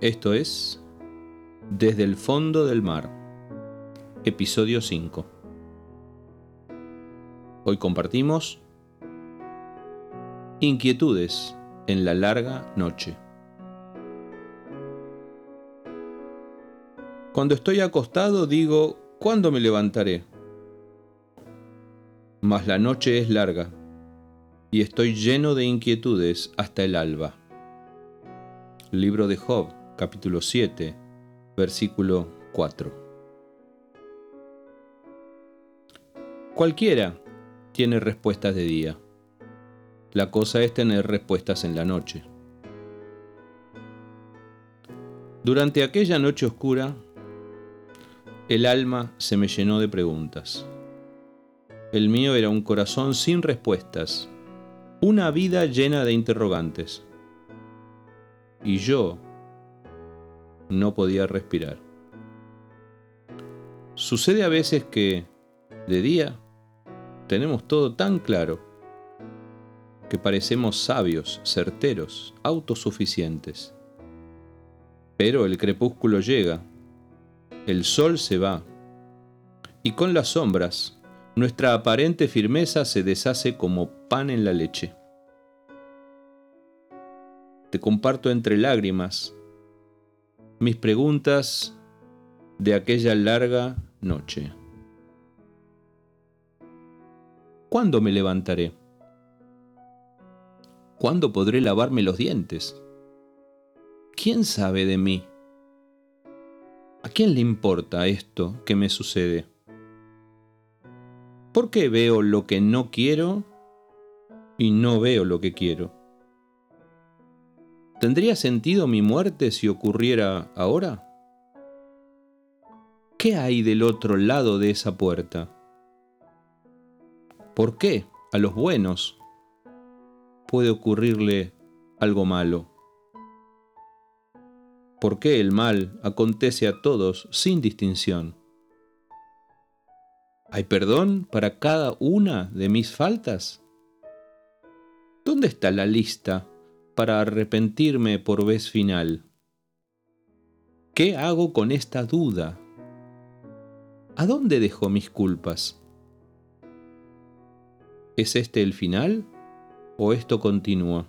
Esto es Desde el fondo del mar, episodio 5. Hoy compartimos Inquietudes en la larga noche. Cuando estoy acostado digo, ¿cuándo me levantaré? Mas la noche es larga y estoy lleno de inquietudes hasta el alba. Libro de Job, capítulo 7, versículo 4. Cualquiera tiene respuestas de día. La cosa es tener respuestas en la noche. Durante aquella noche oscura, el alma se me llenó de preguntas. El mío era un corazón sin respuestas, una vida llena de interrogantes. Y yo no podía respirar. Sucede a veces que, de día, tenemos todo tan claro que parecemos sabios, certeros, autosuficientes. Pero el crepúsculo llega, el sol se va, y con las sombras, nuestra aparente firmeza se deshace como pan en la leche. Te comparto entre lágrimas mis preguntas de aquella larga noche. ¿Cuándo me levantaré? ¿Cuándo podré lavarme los dientes? ¿Quién sabe de mí? ¿A quién le importa esto que me sucede? ¿Por qué veo lo que no quiero y no veo lo que quiero? ¿Tendría sentido mi muerte si ocurriera ahora? ¿Qué hay del otro lado de esa puerta? ¿Por qué a los buenos puede ocurrirle algo malo? ¿Por qué el mal acontece a todos sin distinción? ¿Hay perdón para cada una de mis faltas? ¿Dónde está la lista para arrepentirme por vez final? ¿Qué hago con esta duda? ¿A dónde dejo mis culpas? ¿Es este el final o esto continúa?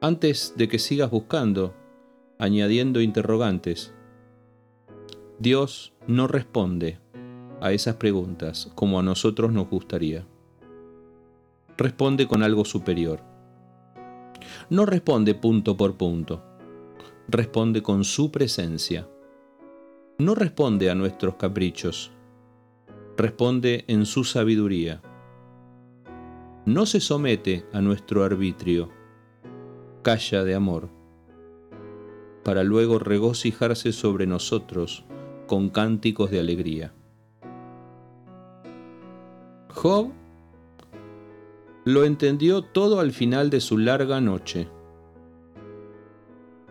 Antes de que sigas buscando, añadiendo interrogantes, Dios no responde a esas preguntas como a nosotros nos gustaría responde con algo superior. No responde punto por punto, responde con su presencia. No responde a nuestros caprichos, responde en su sabiduría. No se somete a nuestro arbitrio, calla de amor, para luego regocijarse sobre nosotros con cánticos de alegría. Job lo entendió todo al final de su larga noche.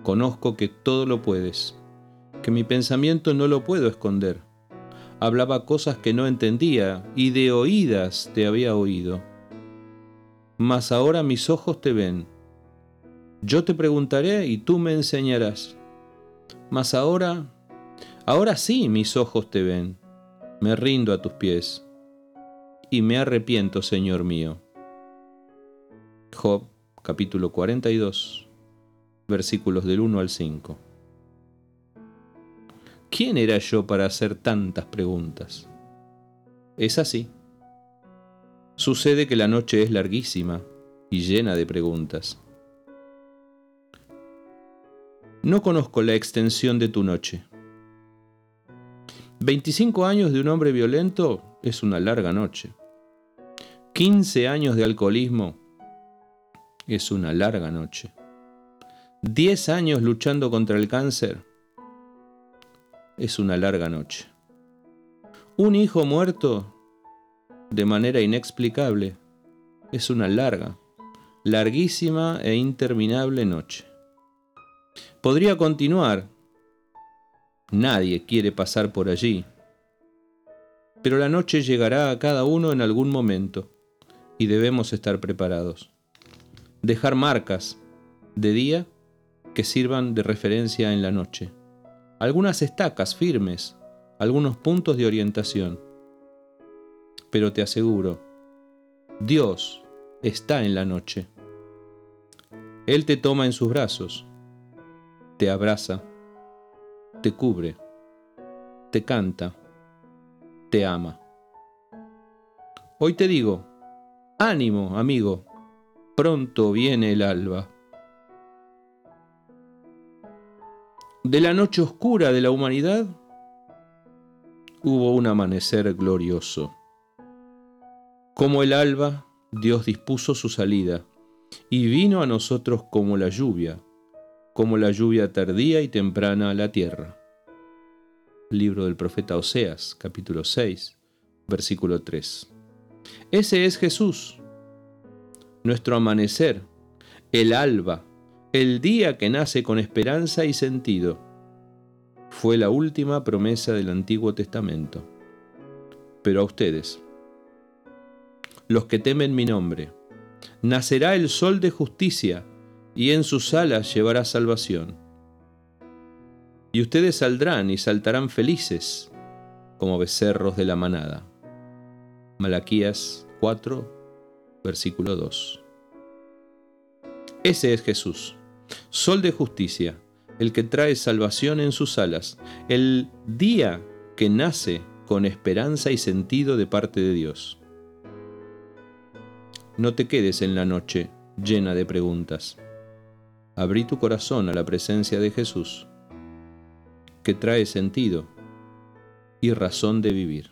Conozco que todo lo puedes, que mi pensamiento no lo puedo esconder. Hablaba cosas que no entendía y de oídas te había oído. Mas ahora mis ojos te ven. Yo te preguntaré y tú me enseñarás. Mas ahora, ahora sí mis ojos te ven. Me rindo a tus pies y me arrepiento, Señor mío. Job capítulo 42, versículos del 1 al 5. ¿Quién era yo para hacer tantas preguntas? Es así. Sucede que la noche es larguísima y llena de preguntas. No conozco la extensión de tu noche. 25 años de un hombre violento es una larga noche. 15 años de alcoholismo es una larga noche. Diez años luchando contra el cáncer es una larga noche. Un hijo muerto de manera inexplicable es una larga, larguísima e interminable noche. Podría continuar. Nadie quiere pasar por allí. Pero la noche llegará a cada uno en algún momento y debemos estar preparados dejar marcas de día que sirvan de referencia en la noche, algunas estacas firmes, algunos puntos de orientación. Pero te aseguro, Dios está en la noche. Él te toma en sus brazos, te abraza, te cubre, te canta, te ama. Hoy te digo, ánimo, amigo, pronto viene el alba. De la noche oscura de la humanidad hubo un amanecer glorioso. Como el alba, Dios dispuso su salida y vino a nosotros como la lluvia, como la lluvia tardía y temprana a la tierra. Libro del profeta Oseas, capítulo 6, versículo 3. Ese es Jesús, nuestro amanecer, el alba, el día que nace con esperanza y sentido. Fue la última promesa del Antiguo Testamento. Pero a ustedes, los que temen mi nombre, nacerá el sol de justicia, y en sus alas llevará salvación. Y ustedes saldrán y saltarán felices como becerros de la manada. Malaquías 4, versículo 2. Ese es Jesús, sol de justicia, el que trae salvación en sus alas, el día que nace con esperanza y sentido de parte de Dios. No te quedes en la noche llena de preguntas. Abrí tu corazón a la presencia de Jesús, que trae sentido y razón de vivir.